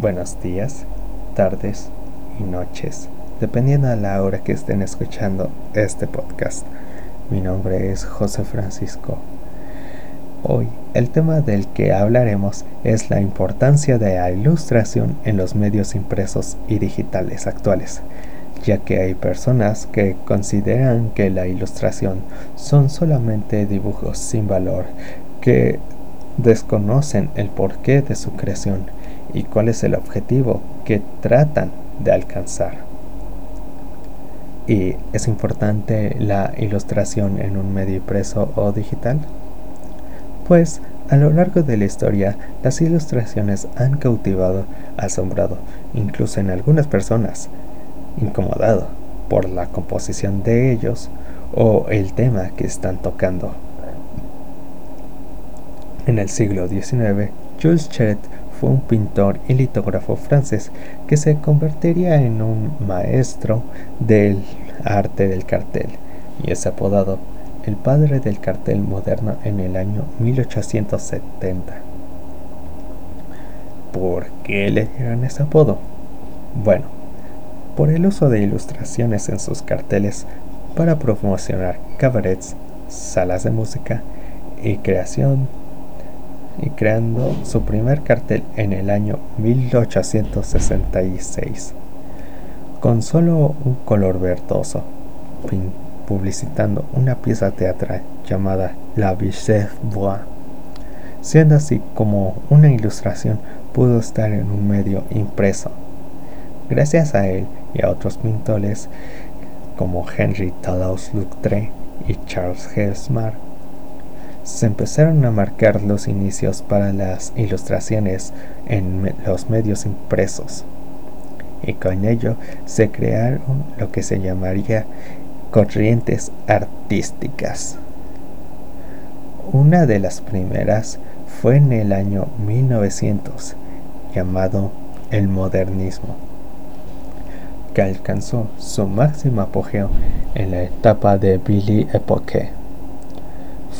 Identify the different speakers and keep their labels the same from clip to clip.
Speaker 1: buenos días, tardes y noches, dependiendo de la hora que estén escuchando este podcast. Mi nombre es José Francisco. Hoy el tema del que hablaremos es la importancia de la ilustración en los medios impresos y digitales actuales, ya que hay personas que consideran que la ilustración son solamente dibujos sin valor, que desconocen el porqué de su creación y cuál es el objetivo que tratan de alcanzar. ¿Y es importante la ilustración en un medio impreso o digital? Pues a lo largo de la historia las ilustraciones han cautivado, asombrado, incluso en algunas personas, incomodado por la composición de ellos o el tema que están tocando. En el siglo XIX, Jules Chet fue un pintor y litógrafo francés que se convertiría en un maestro del arte del cartel y es apodado el padre del cartel moderno en el año 1870. ¿Por qué le dieron ese apodo? Bueno, por el uso de ilustraciones en sus carteles para promocionar cabarets, salas de música y creación y creando su primer cartel en el año 1866, con solo un color verdoso, publicitando una pieza teatral llamada La Bichette Bois, siendo así como una ilustración pudo estar en un medio impreso. Gracias a él y a otros pintores como Henry Toulouse-Lautrec y Charles Hesmar, se empezaron a marcar los inicios para las ilustraciones en los medios impresos y con ello se crearon lo que se llamaría corrientes artísticas. Una de las primeras fue en el año 1900, llamado el modernismo, que alcanzó su máximo apogeo en la etapa de Billy Epoque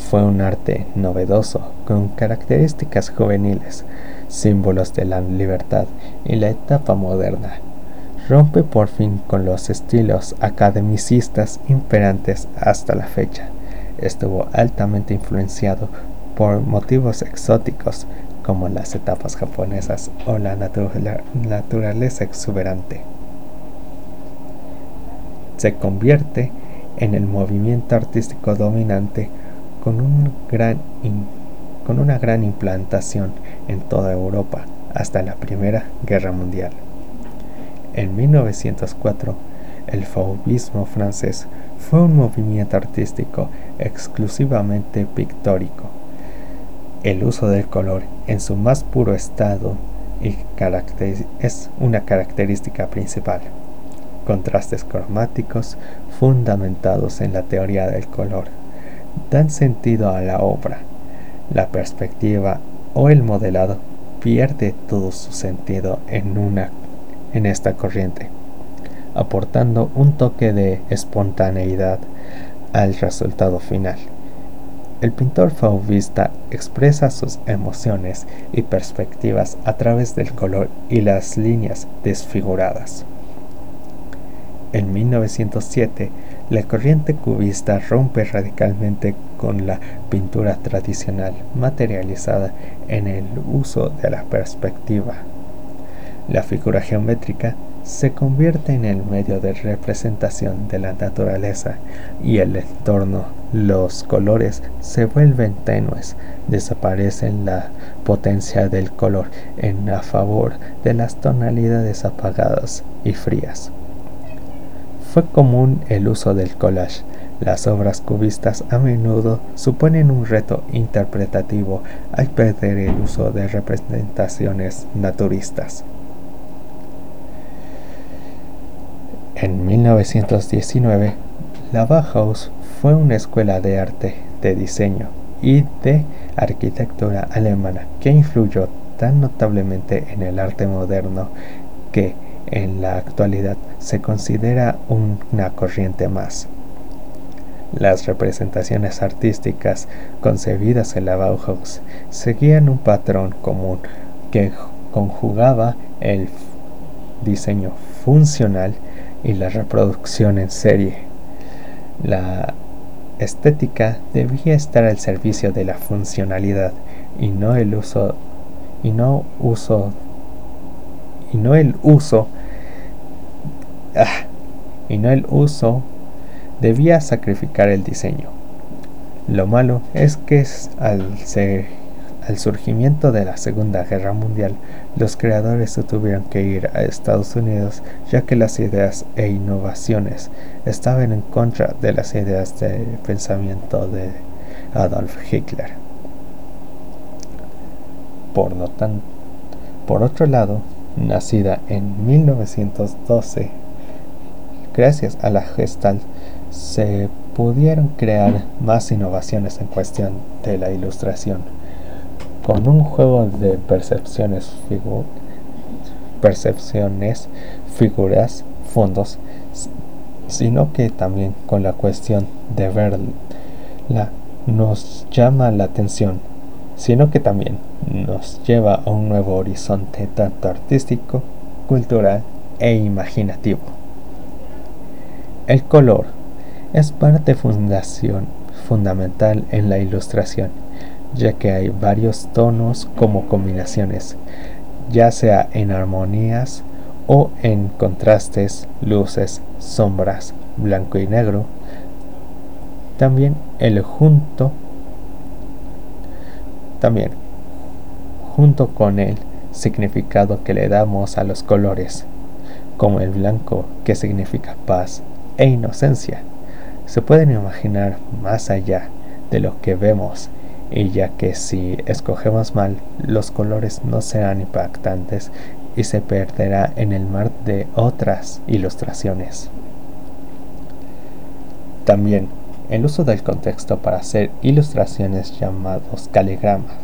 Speaker 1: fue un arte novedoso, con características juveniles, símbolos de la libertad y la etapa moderna. Rompe por fin con los estilos academicistas imperantes hasta la fecha. Estuvo altamente influenciado por motivos exóticos como las etapas japonesas o la naturaleza exuberante. Se convierte en el movimiento artístico dominante con, una gran implantación en toda Europa hasta la Primera Guerra Mundial. En 1904, el fauvismo francés fue un movimiento artístico exclusivamente pictórico. El uso del color en su más puro estado es una característica principal. Contrastes cromáticos fundamentados en la teoría del color dan sentido a la obra. La perspectiva o el modelado pierde todo su sentido en, una, en esta corriente, aportando un toque de espontaneidad al resultado final. El pintor fauvista expresa sus emociones y perspectivas a través del color y las líneas desfiguradas. En 1907, la corriente cubista rompe radicalmente con la pintura tradicional materializada en el uso de la perspectiva. La figura geométrica se convierte en el medio de representación de la naturaleza y el entorno. Los colores se vuelven tenues, desaparecen la potencia del color en favor de las tonalidades apagadas y frías. Fue común el uso del collage. Las obras cubistas a menudo suponen un reto interpretativo al perder el uso de representaciones naturistas. En 1919, la Bauhaus fue una escuela de arte, de diseño y de arquitectura alemana que influyó tan notablemente en el arte moderno que en la actualidad se considera una corriente más. Las representaciones artísticas concebidas en la Bauhaus seguían un patrón común que conjugaba el diseño funcional y la reproducción en serie. La estética debía estar al servicio de la funcionalidad y no el uso y no uso y no el uso y no el uso debía sacrificar el diseño. Lo malo es que al, surgimiento de la Segunda Guerra Mundial, los creadores se tuvieron que ir a Estados Unidos ya que las ideas e innovaciones estaban en contra de las ideas de pensamiento de Adolf Hitler. Por lo tanto, por otro lado, nacida en 1912, gracias a la Gestalt se pudieron crear más innovaciones en cuestión de la ilustración. Con un juego de percepciones, percepciones figuras, fondos, sino que también con la cuestión de verla nos llama la atención, sino que también nos lleva a un nuevo horizonte tanto artístico, cultural e imaginativo. El color es parte fundación, fundamental en la ilustración, ya que hay varios tonos como combinaciones, ya sea en armonías o en contrastes, luces, sombras, blanco y negro. También el junto, también junto con el significado que le damos a los colores, como el blanco que significa paz e inocencia se pueden imaginar más allá de lo que vemos y ya que si escogemos mal los colores no serán impactantes y se perderá en el mar de otras ilustraciones. También el uso del contexto para hacer ilustraciones llamados caligrama.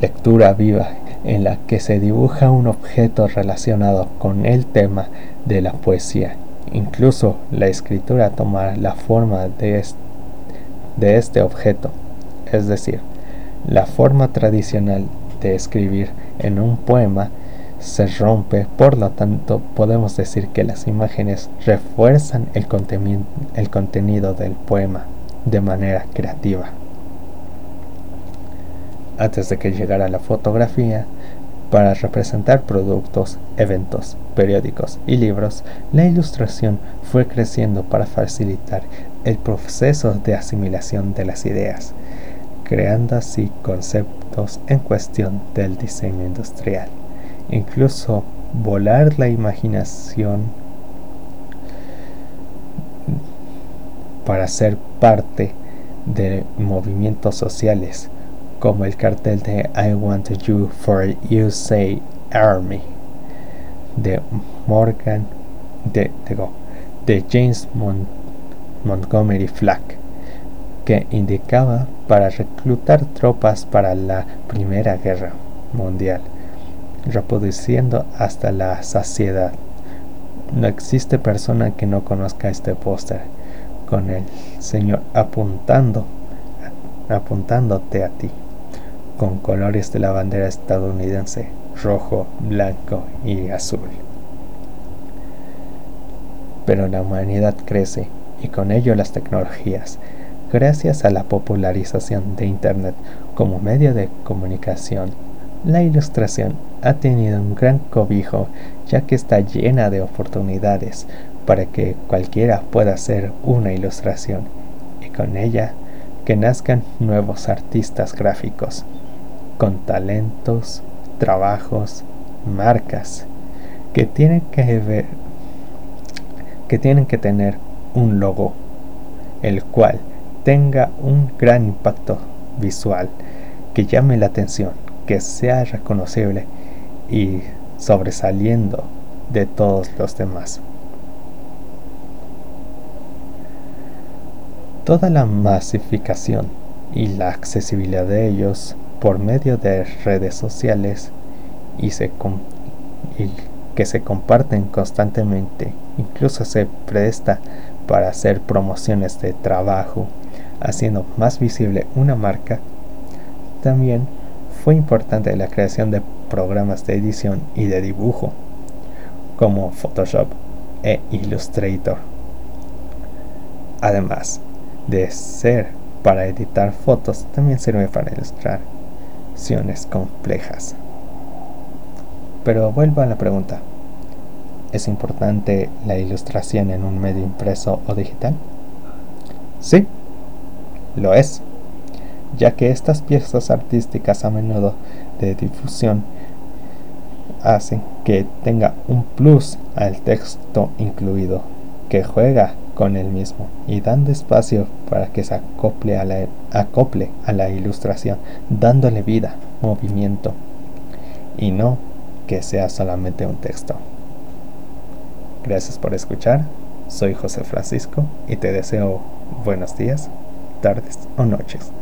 Speaker 1: Lectura viva en la que se dibuja un objeto relacionado con el tema de la poesía Incluso la escritura toma la forma de, este objeto, es decir, la forma tradicional de escribir en un poema se rompe, por lo tanto podemos decir que las imágenes refuerzan el, contenido del poema de manera creativa. Antes de que llegara la fotografía, para representar productos, eventos, periódicos y libros, la ilustración fue creciendo para facilitar el proceso de asimilación de las ideas, creando así conceptos en cuestión del diseño industrial. Incluso volar la imaginación para ser parte de movimientos sociales como el cartel de I Want You for USA Army de Morgan de, James Montgomery Flack que indicaba para reclutar tropas para la Primera Guerra Mundial, reproduciendo hasta la saciedad. No existe persona que no conozca este póster, con el Señor apuntando, apuntándote a ti con colores de la bandera estadounidense, rojo, blanco y azul. Pero la humanidad crece y con ello las tecnologías, gracias a la popularización de Internet como medio de comunicación. La ilustración ha tenido un gran cobijo ya que está llena de oportunidades para que cualquiera pueda hacer una ilustración y con ella que nazcan nuevos artistas gráficos con talentos, trabajos, marcas que tienen que ver que tienen que tener un logo el cual tenga un gran impacto visual que llame la atención, que sea reconocible y sobresaliendo de todos los demás. Toda la masificación y la accesibilidad de ellos por medio de redes sociales y, que se comparten constantemente. Incluso se presta para hacer promociones de trabajo, haciendo más visible una marca. También fue importante la creación de programas de edición y de dibujo, como Photoshop e Illustrator. Además de ser para editar fotos, también sirve para complejas. Pero vuelvo a la pregunta. ¿Es importante la ilustración en un medio impreso o digital? Sí, lo es, ya que estas piezas artísticas a menudo de difusión hacen que tenga un plus al texto incluido, que juega con el mismo y dando espacio para que se acople a la, acople a la ilustración, dándole vida, movimiento y no que sea solamente un texto. Gracias por escuchar, soy José Francisco y te deseo buenos días, tardes o noches.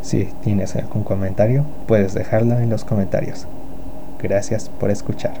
Speaker 1: Si tienes algún comentario, puedes dejarlo en los comentarios. Gracias por escuchar.